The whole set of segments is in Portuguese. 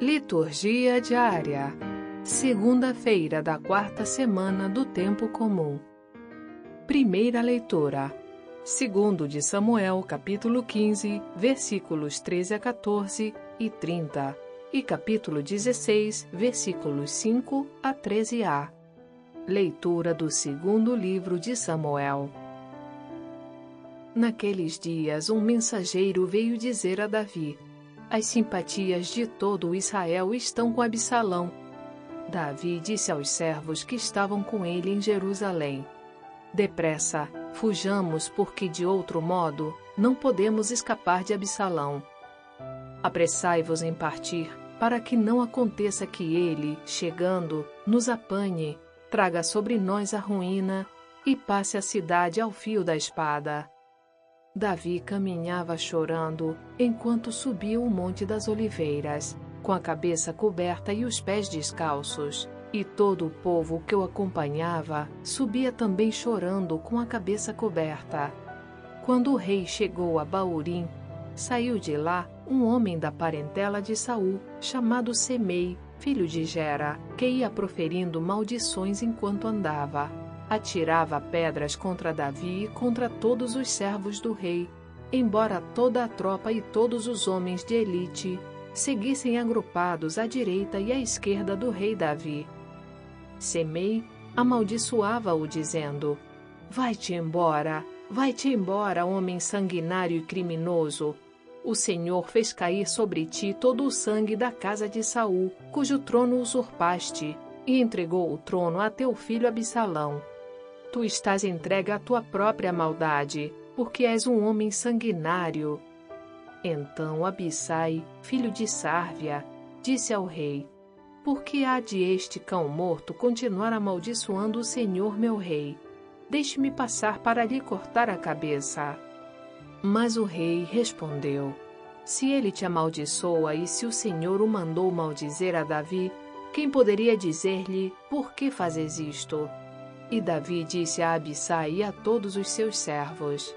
Liturgia diária. Segunda-feira da quarta semana do tempo comum. Primeira leitura. Segundo de Samuel, capítulo 15, versículos 13 a 14 e 30, e capítulo 16, versículos 5 a 13a. Leitura do segundo livro de Samuel. Naqueles dias, um mensageiro veio dizer a Davi: As simpatias de todo Israel estão com Absalão. Davi disse aos servos que estavam com ele em Jerusalém: Depressa, fujamos, porque de outro modo não podemos escapar de Absalão. Apressai-vos em partir, para que não aconteça que ele, chegando, nos apanhe, traga sobre nós a ruína e passe a cidade ao fio da espada. Davi caminhava chorando enquanto subia o Monte das Oliveiras, com a cabeça coberta e os pés descalços. E todo o povo que o acompanhava subia também chorando com a cabeça coberta. Quando o rei chegou a Baurim, saiu de lá um homem da parentela de Saul, chamado Semei, filho de Gera, que ia proferindo maldições enquanto andava. Atirava pedras contra Davi e contra todos os servos do rei, embora toda a tropa e todos os homens de elite seguissem agrupados à direita e à esquerda do rei Davi. Semei amaldiçoava-o, dizendo: Vai-te embora, vai-te embora, homem sanguinário e criminoso. O Senhor fez cair sobre ti todo o sangue da casa de Saul, cujo trono usurpaste, e entregou o trono a teu filho Absalão. Tu estás entregue à tua própria maldade, porque és um homem sanguinário. Então Abissai, filho de Sárvia, disse ao rei: Por que há de este cão morto continuar amaldiçoando o Senhor meu rei? Deixe-me passar para lhe cortar a cabeça. Mas o rei respondeu: Se ele te amaldiçoa e se o Senhor o mandou maldizer a Davi, quem poderia dizer-lhe: Por que fazes isto? E Davi disse a Abissai e a todos os seus servos: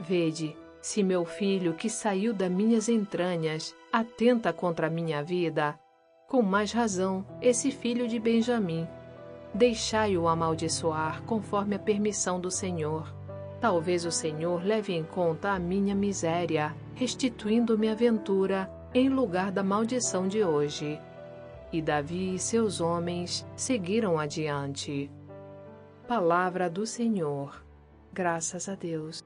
Vede, se meu filho, que saiu das minhas entranhas, atenta contra a minha vida, com mais razão, esse filho de Benjamim. Deixai-o amaldiçoar conforme a permissão do Senhor. Talvez o Senhor leve em conta a minha miséria, restituindo-me a ventura em lugar da maldição de hoje. E Davi e seus homens seguiram adiante. Palavra do Senhor. Graças a Deus.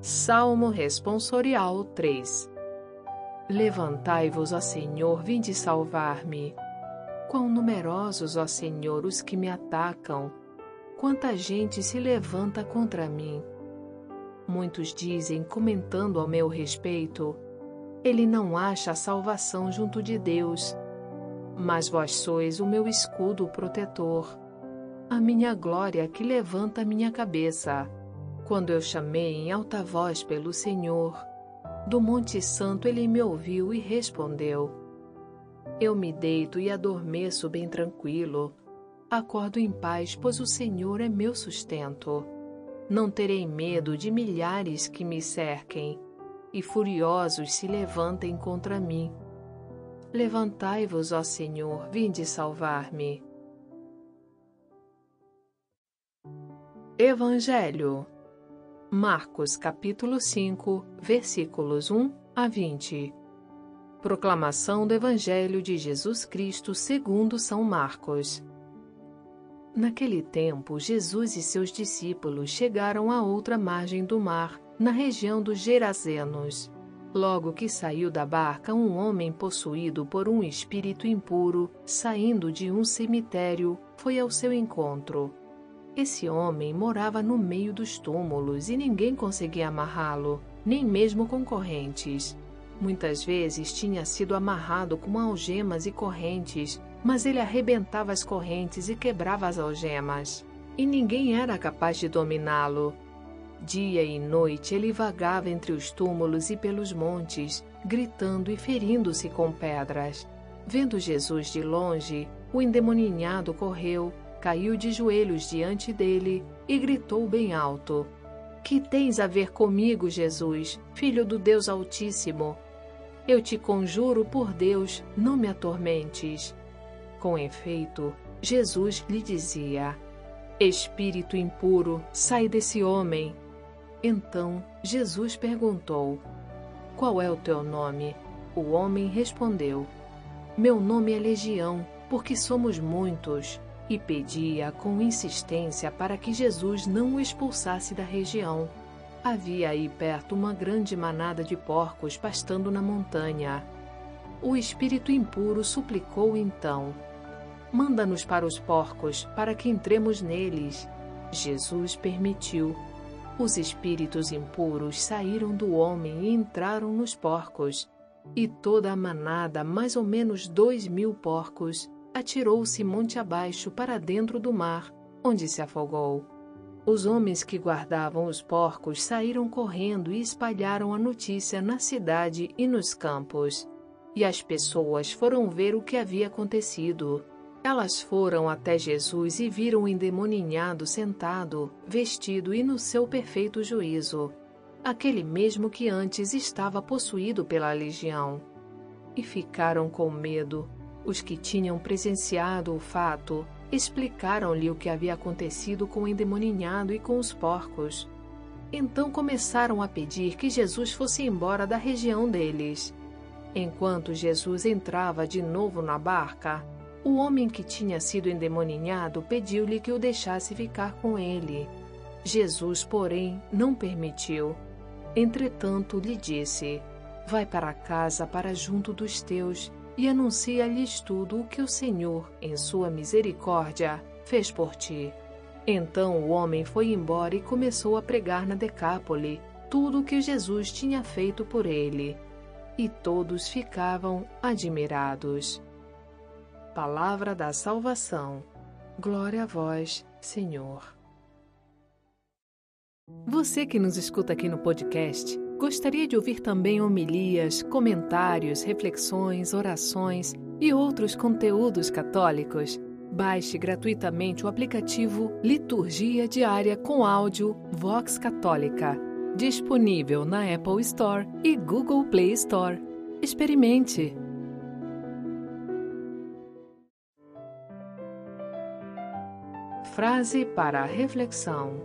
Salmo Responsorial 3 Levantai-vos, ó Senhor, vinde salvar-me. Quão numerosos, ó Senhor, os que me atacam! Quanta gente se levanta contra mim! Muitos dizem, comentando ao meu respeito, ele não acha salvação junto de Deus mas vós sois o meu escudo protetor, a minha glória que levanta a minha cabeça. Quando eu chamei em alta voz pelo Senhor, do Monte Santo ele me ouviu e respondeu. Eu me deito e adormeço bem tranquilo. Acordo em paz, pois o Senhor é meu sustento. Não terei medo de milhares que me cerquem e furiosos se levantem contra mim. Levantai-vos, ó Senhor, vinde salvar-me. Evangelho Marcos capítulo 5, versículos 1 a 20. Proclamação do Evangelho de Jesus Cristo segundo São Marcos. Naquele tempo, Jesus e seus discípulos chegaram à outra margem do mar, na região dos Gerazenos. Logo que saiu da barca, um homem possuído por um espírito impuro, saindo de um cemitério, foi ao seu encontro. Esse homem morava no meio dos túmulos e ninguém conseguia amarrá-lo, nem mesmo com correntes. Muitas vezes tinha sido amarrado com algemas e correntes, mas ele arrebentava as correntes e quebrava as algemas. E ninguém era capaz de dominá-lo, Dia e noite ele vagava entre os túmulos e pelos montes, gritando e ferindo-se com pedras. Vendo Jesus de longe, o endemoninhado correu, caiu de joelhos diante dele e gritou bem alto: Que tens a ver comigo, Jesus, filho do Deus Altíssimo? Eu te conjuro por Deus, não me atormentes. Com efeito, Jesus lhe dizia: Espírito impuro, sai desse homem. Então Jesus perguntou: Qual é o teu nome? O homem respondeu: Meu nome é Legião, porque somos muitos. E pedia com insistência para que Jesus não o expulsasse da região. Havia aí perto uma grande manada de porcos pastando na montanha. O espírito impuro suplicou então: Manda-nos para os porcos, para que entremos neles. Jesus permitiu. Os espíritos impuros saíram do homem e entraram nos porcos. E toda a manada, mais ou menos dois mil porcos, atirou-se monte abaixo para dentro do mar, onde se afogou. Os homens que guardavam os porcos saíram correndo e espalharam a notícia na cidade e nos campos. E as pessoas foram ver o que havia acontecido. Elas foram até Jesus e viram o endemoninhado sentado, vestido e no seu perfeito juízo aquele mesmo que antes estava possuído pela legião. E ficaram com medo. Os que tinham presenciado o fato explicaram-lhe o que havia acontecido com o endemoninhado e com os porcos. Então começaram a pedir que Jesus fosse embora da região deles. Enquanto Jesus entrava de novo na barca, o homem que tinha sido endemoninhado pediu-lhe que o deixasse ficar com ele. Jesus, porém, não permitiu. Entretanto, lhe disse: Vai para casa, para junto dos teus, e anuncia-lhes tudo o que o Senhor, em sua misericórdia, fez por ti. Então o homem foi embora e começou a pregar na Decápole tudo o que Jesus tinha feito por ele. E todos ficavam admirados. Palavra da salvação. Glória a vós, Senhor. Você que nos escuta aqui no podcast, gostaria de ouvir também homilias, comentários, reflexões, orações e outros conteúdos católicos? Baixe gratuitamente o aplicativo Liturgia Diária com áudio Vox Católica, disponível na Apple Store e Google Play Store. Experimente! Frase para a reflexão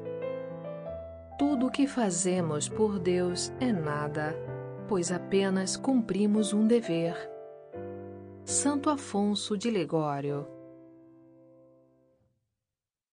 tudo o que fazemos por Deus é nada, pois apenas cumprimos um dever. Santo Afonso de Ligório